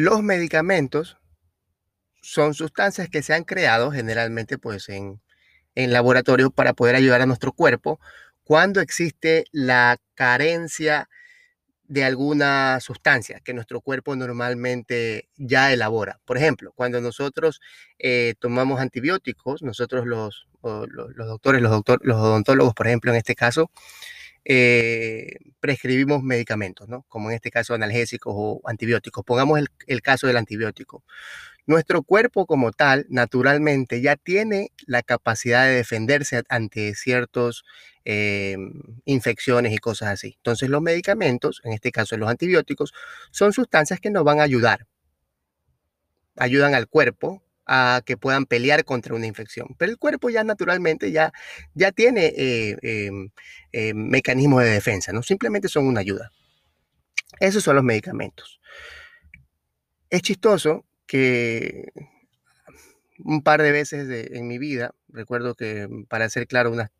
Los medicamentos son sustancias que se han creado generalmente pues en, en laboratorios para poder ayudar a nuestro cuerpo cuando existe la carencia de alguna sustancia que nuestro cuerpo normalmente ya elabora. Por ejemplo, cuando nosotros eh, tomamos antibióticos, nosotros los, los, doctores, los, los odontólogos, por ejemplo, en este caso, eh, prescribimos medicamentos, ¿no? Como en este caso analgésicos o antibióticos. Pongamos el, el, caso del antibiótico. Nuestro cuerpo como tal, naturalmente, ya tiene la capacidad de defenderse ante ciertas eh, infecciones y cosas así. Entonces los medicamentos, en este caso los antibióticos, son sustancias que nos van a ayudar. Ayudan al cuerpo a que puedan pelear contra una infección. Pero el cuerpo ya naturalmente ya, ya tiene eh, em, eh, mecanismos de defensa, ¿no? Simplemente son una ayuda. Esos son los medicamentos. Es chistoso que un par de veces en mi vida, recuerdo que para ser claro, unas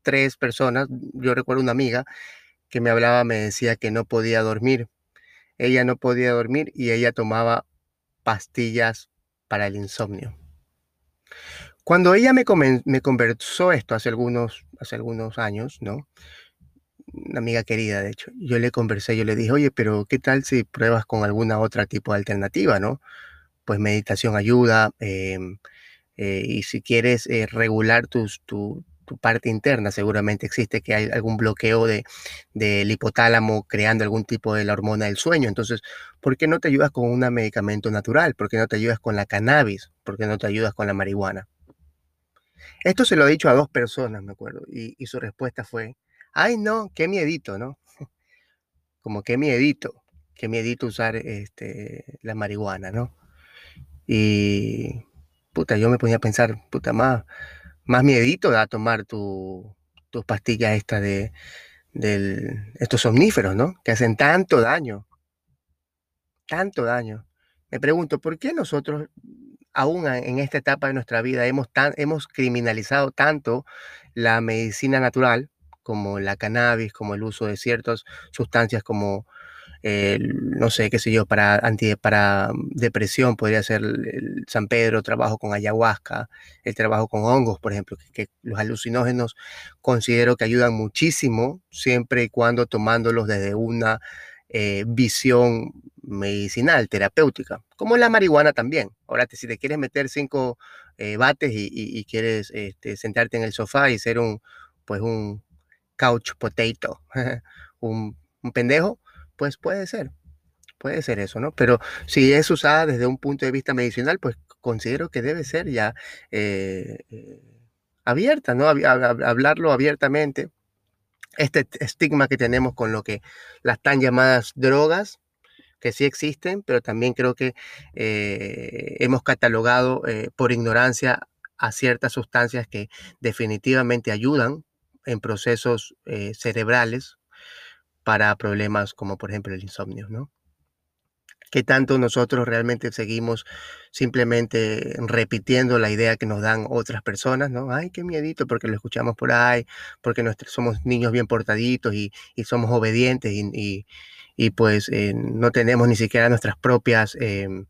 tres personas, yo recuerdo una amiga que me hablaba, me decía que no podía dormir. Ella no podía dormir y ella tomaba pastillas para el insomnio. Cuando ella me, me conversó esto hace algunos, hace algunos años, ¿no? Una amiga querida, de hecho, yo le conversé, yo le dije, oye, pero ¿qué tal si pruebas con alguna otra tipo de alternativa, ¿no? Pues meditación ayuda, em, eh, y si quieres eh, regular tus, tu, parte interna seguramente existe que hay algún bloqueo de, del hipotálamo creando algún tipo de la hormona del sueño. Entonces, ¿por qué no te ayudas con un medicamento natural? ¿Por qué no te ayudas con la cannabis? ¿Por qué no te ayudas con la marihuana? Esto se lo he dicho a dos personas, me acuerdo, y, y su respuesta fue, ay no, qué miedito, ¿no? Como qué miedito, qué miedito usar este, la marihuana, ¿no? Y, puta, yo me ponía a pensar, puta, más más miedito da tomar tus pastillas estas de estos somníferos, ¿no? Que hacen tanto daño. Tanto daño. Me pregunto, ¿por qué nosotros, aún en esta etapa de nuestra vida, hemos, tan, hemos criminalizado tanto la medicina natural, como la cannabis, como el uso de ciertas sustancias como no sé, qué sé yo, para, anti, para depresión podría ser el, San Pedro, trabajo con ayahuasca, el trabajo con hongos, por ejemplo, que, los alucinógenos considero que ayudan muchísimo siempre y cuando tomándolos desde una eh, visión medicinal, terapéutica, como la marihuana también. Ahora, si te quieres meter cinco eh, bates y, quieres este, sentarte en el sofá y ser un, pues un couch potato, un pendejo, pues puede ser, puede ser eso, ¿no? Pero si es usada desde un punto de vista medicinal, pues considero que debe ser ya eh, eh, abierta, ¿no? Hablarlo abiertamente. Este estigma que tenemos con lo que las tan llamadas drogas, que sí existen, pero también creo que eh, hemos catalogado por ignorancia a ciertas sustancias que definitivamente ayudan en procesos cerebrales para problemas como por ejemplo el insomnio, ¿no? Que tanto nosotros realmente seguimos simplemente repitiendo la idea que nos dan otras personas, ¿no? Ay, qué miedito, porque lo escuchamos por ahí, porque somos niños bien portaditos y, somos obedientes y, pues eh, no tenemos ni siquiera nuestras propias em,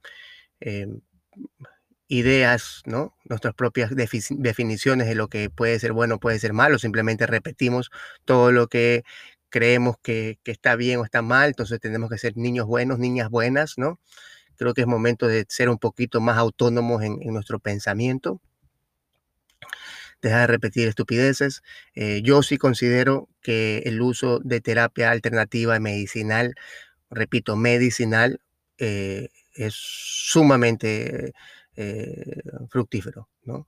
em, ideas, ¿no? Nuestras propias definiciones de lo que puede ser bueno, puede ser malo, simplemente repetimos todo lo que creemos que, está bien o está mal, entonces tenemos que ser niños buenos, niñas buenas, ¿no? Creo que es momento de ser un poquito más autónomos en, nuestro pensamiento. Dejar de repetir estupideces. Eh, yo sí considero que el uso de terapia alternativa medicinal, repito, medicinal, eh, es sumamente eh, fructífero, ¿no?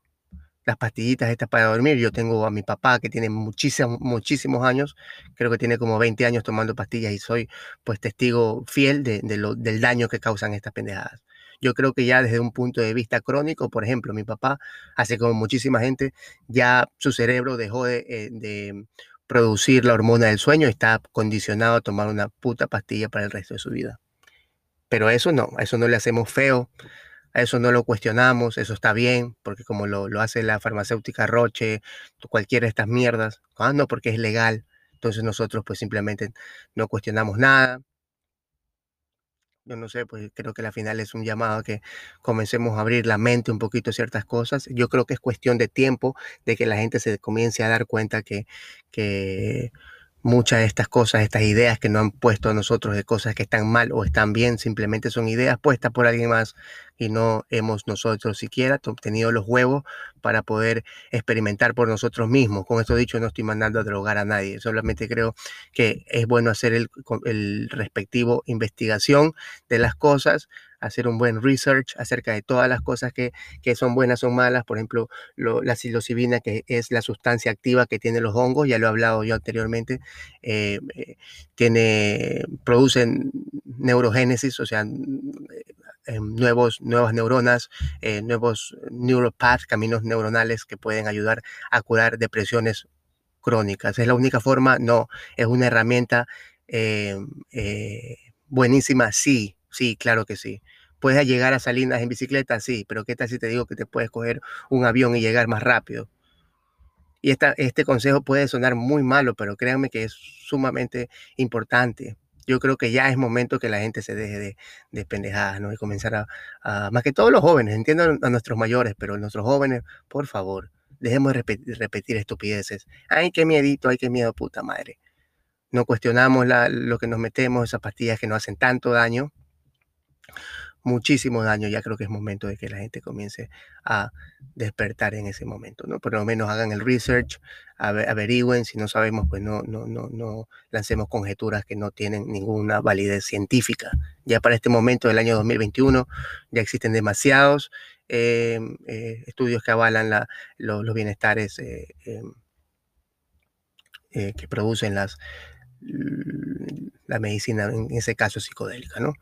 Las pastillitas estas para dormir. Yo tengo a mi papá que tiene muchísimos, muchísimos años, creo que tiene como 20 años tomando pastillas y soy pues testigo fiel de, lo, del daño que causan estas pendejadas. Yo creo que ya desde un punto de vista crónico, por ejemplo, mi papá, hace como muchísima gente, ya su cerebro dejó de, eh, de producir la hormona del sueño y está condicionado a tomar una puta pastilla para el resto de su vida. Pero eso no, eso no le hacemos feo, a eso no lo cuestionamos, eso está bien, porque como lo, hace la farmacéutica Roche, cualquiera de estas mierdas, ah, no, porque es legal, entonces nosotros pues simplemente no cuestionamos nada. Yo no sé, pues creo que la final es un llamado a que comencemos a abrir la mente un poquito a ciertas cosas. Yo creo que es cuestión de tiempo de que la gente se comience a dar cuenta que, que muchas de estas cosas, estas ideas que no han puesto a nosotros de cosas que están mal o están bien, simplemente son ideas puestas por alguien más y no hemos nosotros siquiera tenido los huevos para poder experimentar por nosotros mismos. Con esto dicho, no estoy mandando a drogar a nadie, solamente creo que es bueno hacer el respectivo investigación de las cosas, hacer un buen research acerca de todas las cosas que, son buenas o malas. Por ejemplo, la psilocibina, que es la sustancia activa que tienen los hongos, ya lo he hablado yo anteriormente, eh, eh, tiene, producen neurogénesis, o sea, eh, nuevos, nuevas neuronas, nuevos neuropaths, caminos neuronales que pueden ayudar a curar depresiones crónicas. ¿Es la única forma? No, es una herramienta buenísima, sí, sí, claro que sí. ¿Puedes llegar a Salinas en bicicleta? Sí, pero ¿qué tal si te digo que te puedes coger un avión y llegar más rápido? Y esta, este consejo puede sonar muy malo, pero créanme que es sumamente importante. Yo creo que ya es momento que la gente se deje de, de pendejadas, ¿no? Y comenzar a, más que todos los jóvenes, entiendo a nuestros mayores, pero nuestros jóvenes, por favor, dejemos de repetir, repetir estupideces. Ay, qué miedito, ay, qué miedo, puta madre. No cuestionamos lo que nos metemos, esas pastillas que nos hacen tanto daño muchísimo daño. Ya creo que es momento de que la gente comience a despertar en ese momento, ¿no? Por lo menos hagan el research, averigüen, si no sabemos, pues no, no, no, no lancemos conjeturas que no tienen ninguna validez científica. Ya para este momento del año 2021 ya existen demasiados eh, eh, estudios que avalan la, los, bienestares eh, que producen las, la medicina, en ese caso psicodélica, ¿no?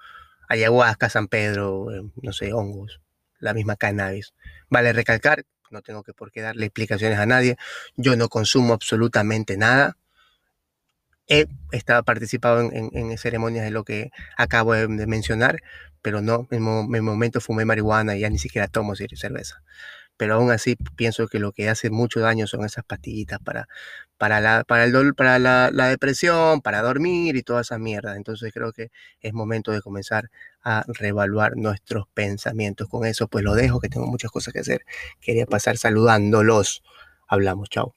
Ayahuasca, San Pedro, eh, no sé, hongos, la misma cannabis. Vale recalcar, no tengo que por qué darle explicaciones a nadie, yo no consumo absolutamente nada. He estado participado en, ceremonias de lo que acabo de, mencionar, pero no, en, mi momento fumé marihuana y ya ni siquiera tomo cerveza pero aún así pienso que lo que hace mucho daño son esas pastillitas para, para, la, para, el para la, la, depresión, para dormir y toda esa mierda. Entonces creo que es momento de comenzar a reevaluar nuestros pensamientos. Con eso pues lo dejo, que tengo muchas cosas que hacer. Quería pasar saludándolos. Hablamos, chao.